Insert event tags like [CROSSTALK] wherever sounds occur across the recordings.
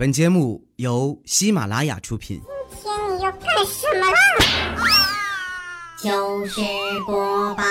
本节目由喜马拉雅出品。今天你要干什么啦？糗事播报。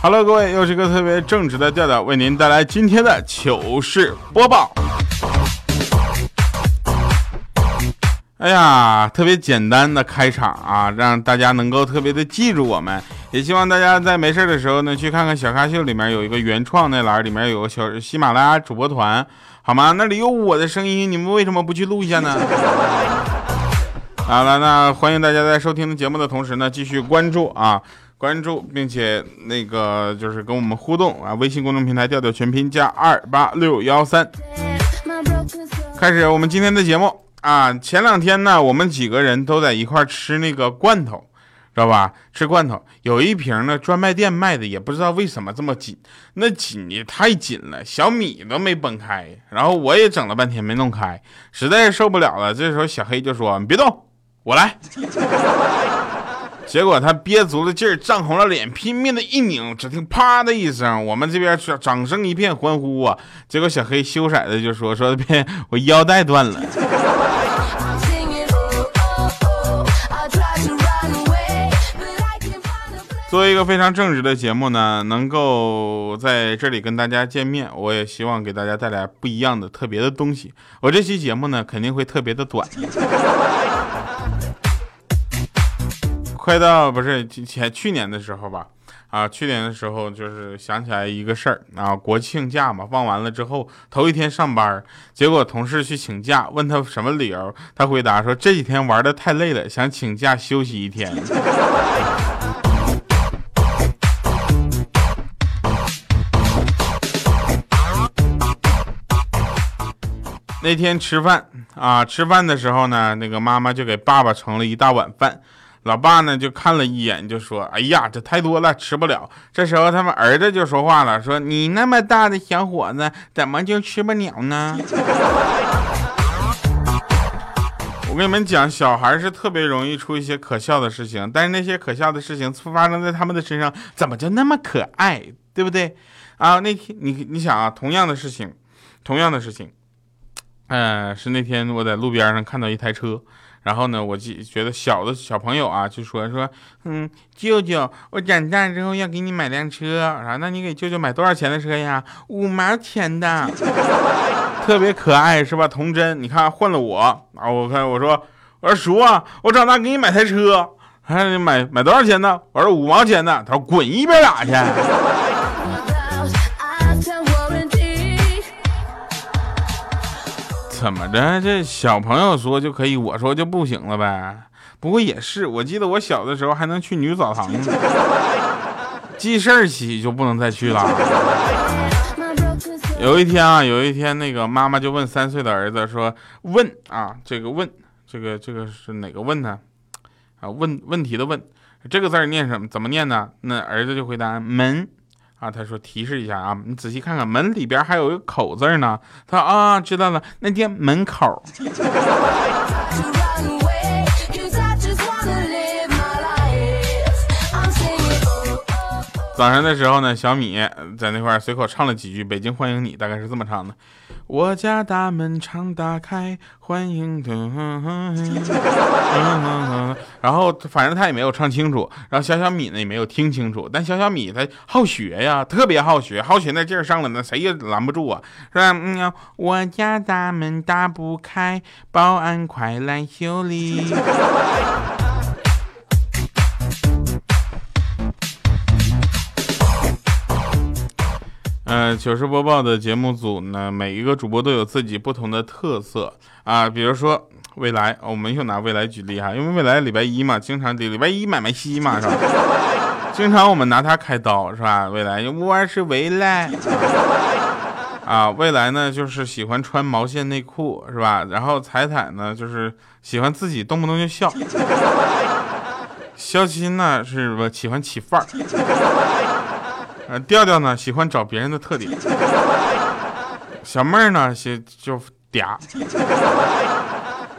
Hello，各位，又是一个特别正直的调调，为您带来今天的糗事播报。哎呀，特别简单的开场啊，让大家能够特别的记住我们。也希望大家在没事的时候呢，去看看小咖秀里面有一个原创那栏，里面有个小喜马拉雅主播团，好吗？那里有我的声音，你们为什么不去录一下呢？好了，那欢迎大家在收听节目的同时呢，继续关注啊。关注并且那个就是跟我们互动啊！微信公众平台调调全拼加二八六幺三，开始我们今天的节目啊！前两天呢，我们几个人都在一块吃那个罐头，知道吧？吃罐头有一瓶呢，专卖店卖的，也不知道为什么这么紧，那紧也太紧了，小米都没崩开。然后我也整了半天没弄开，实在是受不了了。这时候小黑就说：“你别动，我来。[LAUGHS] ”结果他憋足了劲儿，涨红了脸，拼命的一拧，只听啪的一声，我们这边掌声一片欢呼啊！结果小黑羞色的就说：“说别我腰带断了。”作为一个非常正直的节目呢，能够在这里跟大家见面，我也希望给大家带来不一样的、特别的东西。我这期节目呢，肯定会特别的短。快到不是前去年的时候吧，啊，去年的时候就是想起来一个事儿啊，国庆假嘛，放完了之后头一天上班，结果同事去请假，问他什么理由，他回答说这几天玩的太累了，想请假休息一天。[LAUGHS] 那天吃饭啊，吃饭的时候呢，那个妈妈就给爸爸盛了一大碗饭。老爸呢就看了一眼，就说：“哎呀，这太多了，吃不了。”这时候他们儿子就说话了，说：“你那么大的小伙子，怎么就吃不了呢？” [LAUGHS] 我跟你们讲，小孩是特别容易出一些可笑的事情，但是那些可笑的事情发生在他们的身上，怎么就那么可爱，对不对？啊，那天你你想啊，同样的事情，同样的事情，嗯，是那天我在路边上看到一台车。然后呢，我就觉得小的小朋友啊，就说说，嗯，舅舅，我长大之后要给你买辆车，啊，那你给舅舅买多少钱的车呀？五毛钱的，特别可爱是吧？童真，你看换了我啊，我看我说我说叔啊，我长大给你买台车，还买买多少钱呢？我说五毛钱的，他说滚一边打去。怎么着？这小朋友说就可以，我说就不行了呗？不过也是，我记得我小的时候还能去女澡堂呢，记事儿起就不能再去了。有一天啊，有一天那个妈妈就问三岁的儿子说：“问啊，这个问，这个这个是哪个问呢？啊，问问题的问，这个字念什么？怎么念呢？那儿子就回答门。”啊，他说提示一下啊，你仔细看看门里边还有一个口字呢。他啊，知道了，那叫门口。[LAUGHS] 早上的时候呢，小米在那块随口唱了几句《北京欢迎你》，大概是这么唱的。我家大门常打开，欢迎的。然后反正他也没有唱清楚，然后小小米呢也没有听清楚。但小小米他好学呀，特别好学，好学那劲儿上了，那谁也拦不住啊，是吧？嗯，我家大门打不开，保安快来修理。呃，糗事播报的节目组呢，每一个主播都有自己不同的特色啊。比如说未来，我们又拿未来举例哈，因为未来礼拜一嘛，经常得礼拜一买卖西嘛，是吧？[LAUGHS] 经常我们拿他开刀，是吧？未来，我是未来啊。未来呢，就是喜欢穿毛线内裤，是吧？然后彩彩呢，就是喜欢自己动不动就笑。[LAUGHS] 肖钦呢，是不喜欢起范儿。呃，调调呢喜欢找别人的特点，小妹儿呢喜就嗲。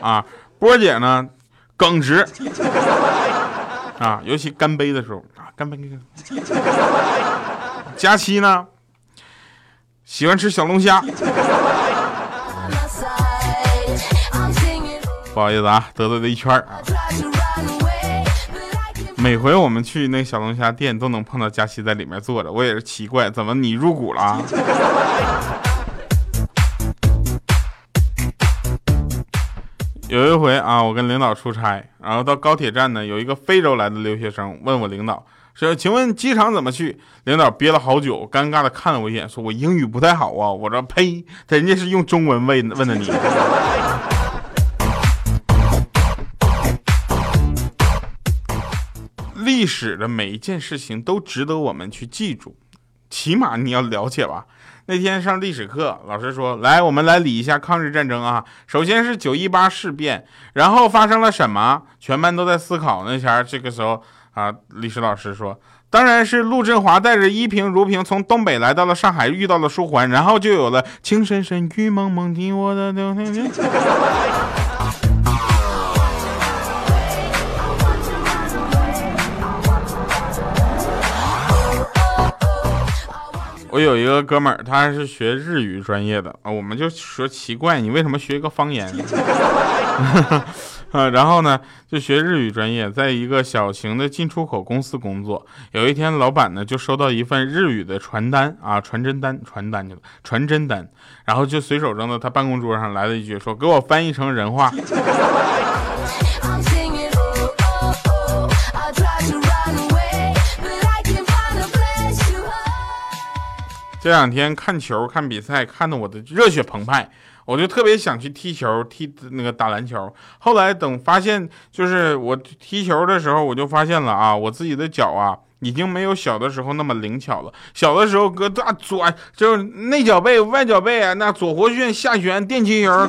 啊，波姐呢，耿直。啊，尤其干杯的时候啊，干杯！佳期呢，喜欢吃小龙虾。不好意思啊，得罪了一圈啊。每回我们去那小龙虾店，都能碰到佳琪在里面坐着，我也是奇怪，怎么你入股了？[LAUGHS] 有一回啊，我跟领导出差，然后到高铁站呢，有一个非洲来的留学生问我领导说：“请问机场怎么去？”领导憋了好久，尴尬的看了我一眼，说：“我英语不太好啊。”我说：“呸，人家是用中文问问的你。”历史的每一件事情都值得我们去记住，起码你要了解吧。那天上历史课，老师说：“来，我们来理一下抗日战争啊。首先是九一八事变，然后发生了什么？全班都在思考。那前这个时候啊，历史老师说：当然是陆振华带着依萍、如萍从东北来到了上海，遇到了书桓，然后就有了情深深雨蒙蒙的我的我有一个哥们儿，他是学日语专业的啊，我们就说奇怪，你为什么学一个方言？啊，[LAUGHS] 然后呢，就学日语专业，在一个小型的进出口公司工作。有一天，老板呢就收到一份日语的传单啊，传真单，传单去了，传真单，然后就随手扔到他办公桌上，来了一句说：“给我翻译成人话。”这两天看球看比赛，看得我的热血澎湃，我就特别想去踢球，踢那个打篮球。后来等发现，就是我踢球的时候，我就发现了啊，我自己的脚啊，已经没有小的时候那么灵巧了。小的时候搁大左，就是内脚背、外脚背啊，那左活旋、下旋、垫气球，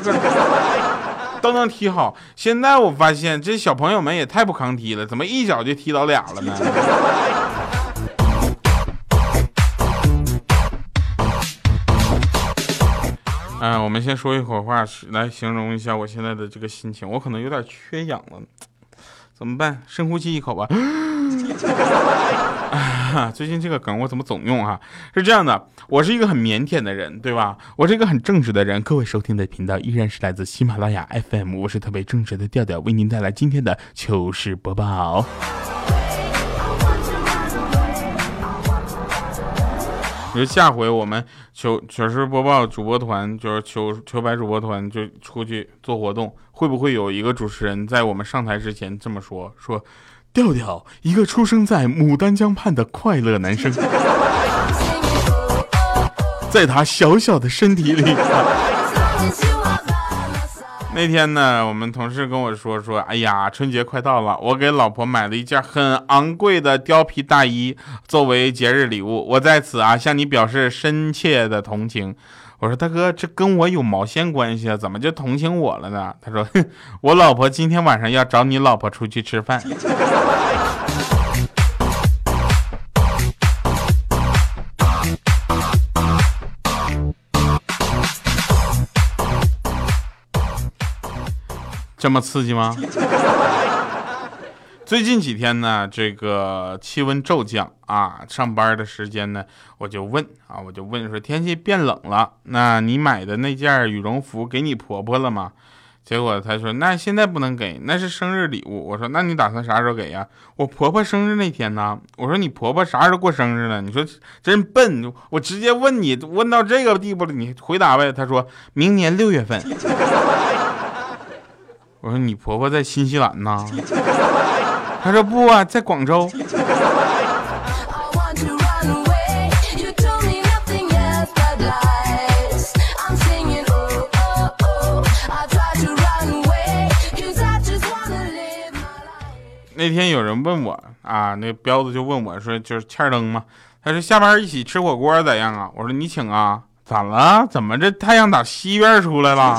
都能踢好。现在我发现这小朋友们也太不抗踢了，怎么一脚就踢倒俩了呢？嗯，我们先说一会儿话，来形容一下我现在的这个心情。我可能有点缺氧了，怎么办？深呼吸一口吧。[LAUGHS] 最近这个梗我怎么总用啊？是这样的，我是一个很腼腆的人，对吧？我是一个很正直的人。各位收听的频道依然是来自喜马拉雅 FM，我是特别正直的调调，为您带来今天的糗事播报。你说下回我们糗糗事播报主播团，就是糗糗百主播团，就出去做活动，会不会有一个主持人在我们上台之前这么说：说，调调，一个出生在牡丹江畔的快乐男生，在他小小的身体里。[LAUGHS] 那天呢，我们同事跟我说说，哎呀，春节快到了，我给老婆买了一件很昂贵的貂皮大衣，作为节日礼物。我在此啊，向你表示深切的同情。我说大哥，这跟我有毛线关系啊？怎么就同情我了呢？他说，我老婆今天晚上要找你老婆出去吃饭。这么刺激吗？[LAUGHS] 最近几天呢，这个气温骤降啊，上班的时间呢，我就问啊，我就问说天气变冷了，那你买的那件羽绒服给你婆婆了吗？结果她说那现在不能给，那是生日礼物。我说那你打算啥时候给呀？我婆婆生日那天呢？我说你婆婆啥时候过生日呢？你说真笨，我直接问你，问到这个地步了，你回答呗。她说明年六月份。[LAUGHS] 我说你婆婆在新西兰呢，他说不啊，在广州。那天有人问我啊，那彪子就问我说，就是欠灯吗？他说下班一起吃火锅咋样啊？我说你请啊，咋了？怎么这太阳打西边出来了？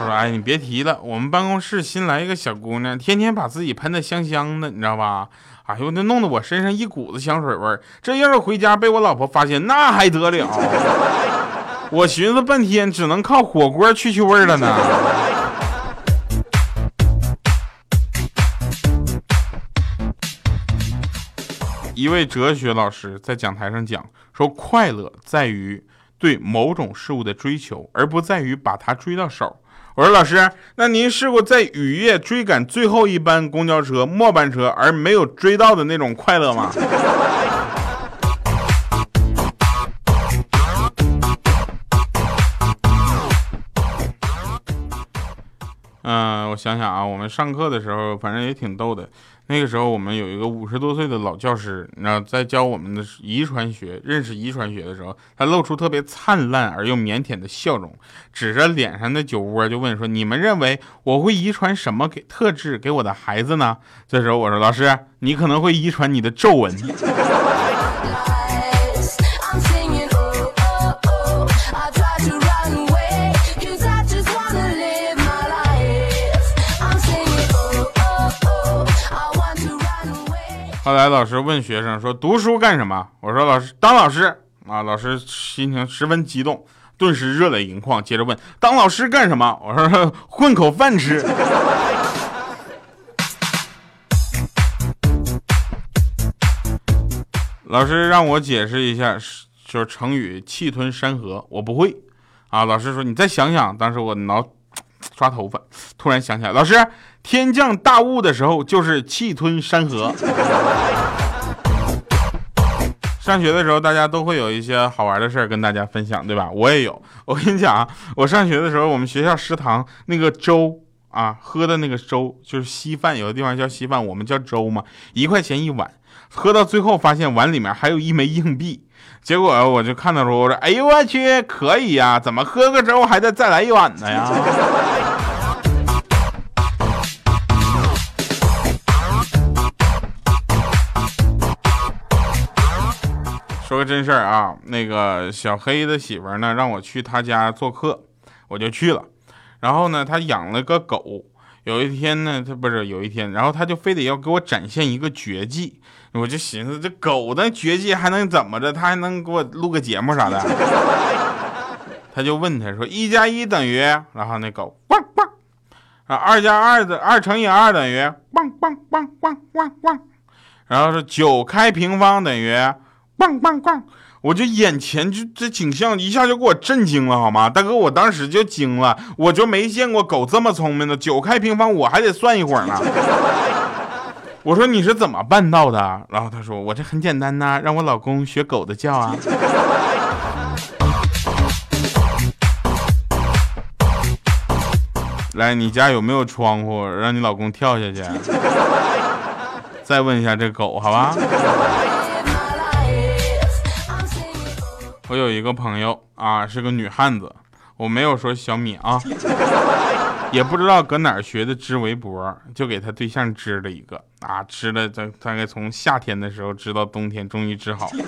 他说：“哎，你别提了，我们办公室新来一个小姑娘，天天把自己喷的香香的，你知道吧？哎呦，那弄得我身上一股子香水味儿。这要是回家被我老婆发现，那还得了？[LAUGHS] 我寻思半天，只能靠火锅去去味儿了呢。一位哲学老师在讲台上讲说，快乐在于对某种事物的追求，而不在于把它追到手。我说老师，那您试过在雨夜追赶最后一班公交车末班车而没有追到的那种快乐吗？嗯，我想想啊，我们上课的时候，反正也挺逗的。那个时候，我们有一个五十多岁的老教师，然后在教我们的遗传学，认识遗传学的时候，他露出特别灿烂而又腼腆的笑容，指着脸上的酒窝就问说：“你们认为我会遗传什么给特质给我的孩子呢？”这时候我说：“老师，你可能会遗传你的皱纹。[LAUGHS] ”后来老师问学生说：“读书干什么？”我说：“老师当老师啊。”老师心情十分激动，顿时热泪盈眶，接着问：“当老师干什么？”我说：“混口饭吃。” [LAUGHS] 老师让我解释一下，就是成语“气吞山河”，我不会啊。老师说：“你再想想。”当时我挠抓头发，突然想起来，老师。天降大雾的时候，就是气吞山河。上学的时候，大家都会有一些好玩的事儿跟大家分享，对吧？我也有。我跟你讲啊，我上学的时候，我们学校食堂那个粥啊，喝的那个粥就是稀饭，有的地方叫稀饭，我们叫粥嘛，一块钱一碗。喝到最后，发现碗里面还有一枚硬币。结果我就看到说，我说，哎呦我去，可以呀，怎么喝个粥还得再来一碗呢呀？说个真事儿啊，那个小黑的媳妇呢，让我去他家做客，我就去了。然后呢，他养了个狗。有一天呢，他不是有一天，然后他就非得要给我展现一个绝技。我就寻思，这狗的绝技还能怎么着？他还能给我录个节目啥的？[LAUGHS] 他就问他说：“一加一等于？”然后那狗汪汪啊，二加二的二乘以二等于汪汪汪汪汪汪。然后是九开平方等于。棒棒棒！我就眼前就这景象一下就给我震惊了，好吗？大哥，我当时就惊了，我就没见过狗这么聪明的。九开平方我还得算一会儿呢。[LAUGHS] 我说你是怎么办到的？然后他说我这很简单呐，让我老公学狗的叫啊。[LAUGHS] 来，你家有没有窗户，让你老公跳下去？[LAUGHS] 再问一下这狗，好吧？我有一个朋友啊，是个女汉子，我没有说小米啊，[LAUGHS] 也不知道搁哪儿学的织围脖，就给他对象织了一个啊，织了大大概从夏天的时候织到冬天，终于织好。[LAUGHS]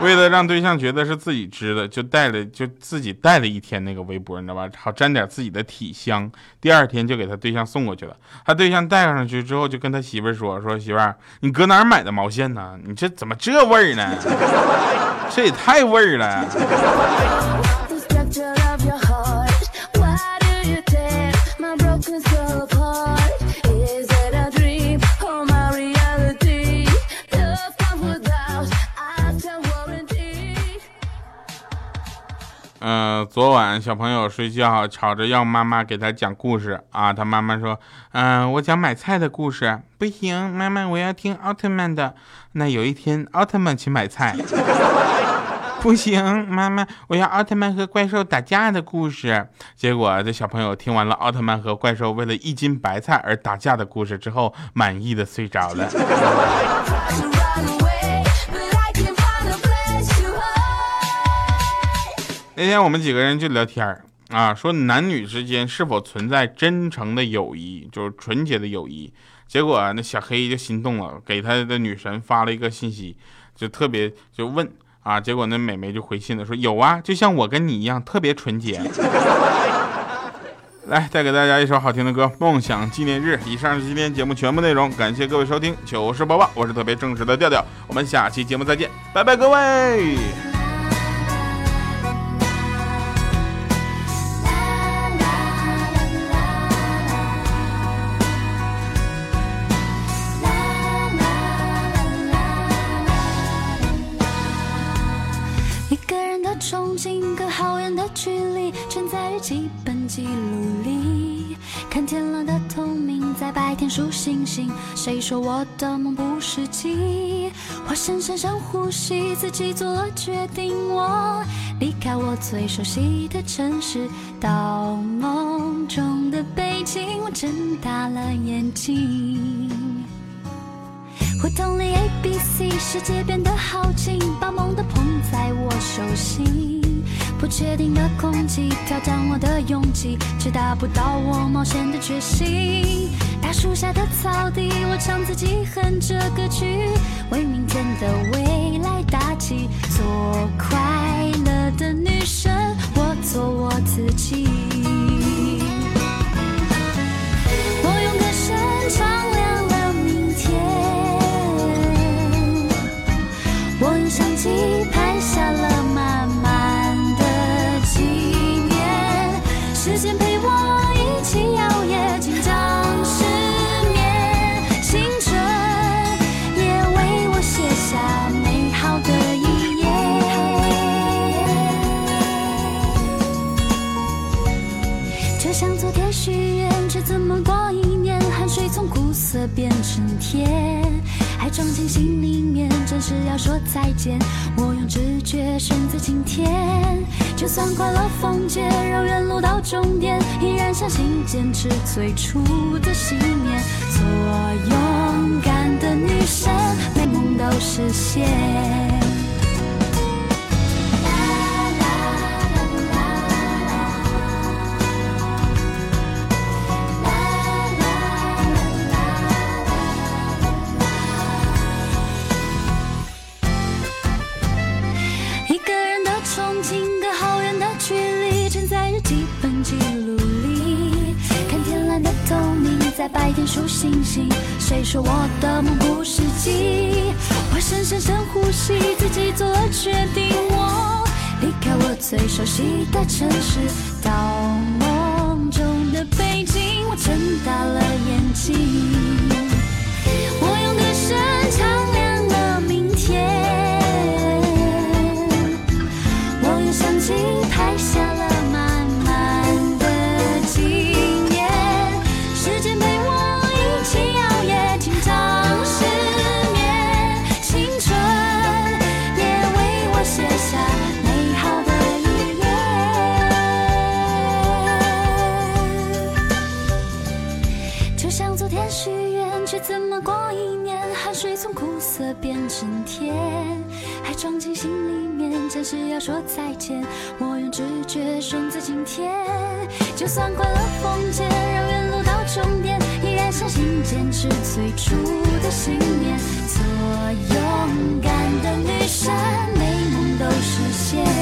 为了让对象觉得是自己织的，就带了就自己带了一天那个围脖，你知道吧？好沾点自己的体香。第二天就给他对象送过去了。他对象戴上去之后，就跟他媳妇说：“说媳妇儿，你搁哪儿买的毛线呢？你这怎么这味儿呢？[LAUGHS] 这也太味儿了。”嗯，昨晚小朋友睡觉吵着要妈妈给他讲故事啊，他妈妈说，嗯，我讲买菜的故事不行，妈妈我要听奥特曼的。那有一天奥特曼去买菜，[LAUGHS] 不行，妈妈我要奥特曼和怪兽打架的故事。结果这小朋友听完了奥特曼和怪兽为了一斤白菜而打架的故事之后，满意的睡着了。那天我们几个人就聊天儿啊，说男女之间是否存在真诚的友谊，就是纯洁的友谊。结果那小黑就心动了，给他的女神发了一个信息，就特别就问啊，结果那美眉就回信了，说有啊，就像我跟你一样特别纯洁。[LAUGHS] 来，带给大家一首好听的歌，《梦想纪念日》。以上是今天节目全部内容，感谢各位收听糗事播报，我是特别正直的调调，我们下期节目再见，拜拜，各位。重庆，隔好远的距离，全在日记本记录里。看天亮的透明，在白天数星星。谁说我的梦不实际？我深深深呼吸，自己做了决定。我离开我最熟悉的城市，到梦中的北京。我睁大了眼睛。同里 A B C，世界变得好近，把梦都捧在我手心。不确定的空气挑战我的勇气，却达不到我冒险的决心。大树下的草地，我唱自己哼着歌曲，为明天的未来打气。做快乐的女生，我做我自己。你拍下了满满的纪念。时间陪我一起摇曳，紧张失眠，青春也为我写下美好的一页。就像昨天许愿，却怎么过一年？汗水从苦涩变成甜，装进心里面，真是要说再见。我用直觉选择今天，就算快乐封街，绕远路到终点，依然相信坚持最初的信念。做勇敢的女生，美梦都实现。谁说我的梦不实际？我深深深呼吸，自己做了决定。我离开我最熟悉的城市，到爱装进心里面，暂时要说再见。我用直觉选择今天，就算快乐崩解，让远路到终点，依然相信坚持最初的信念。做勇敢的女生，美梦都实现。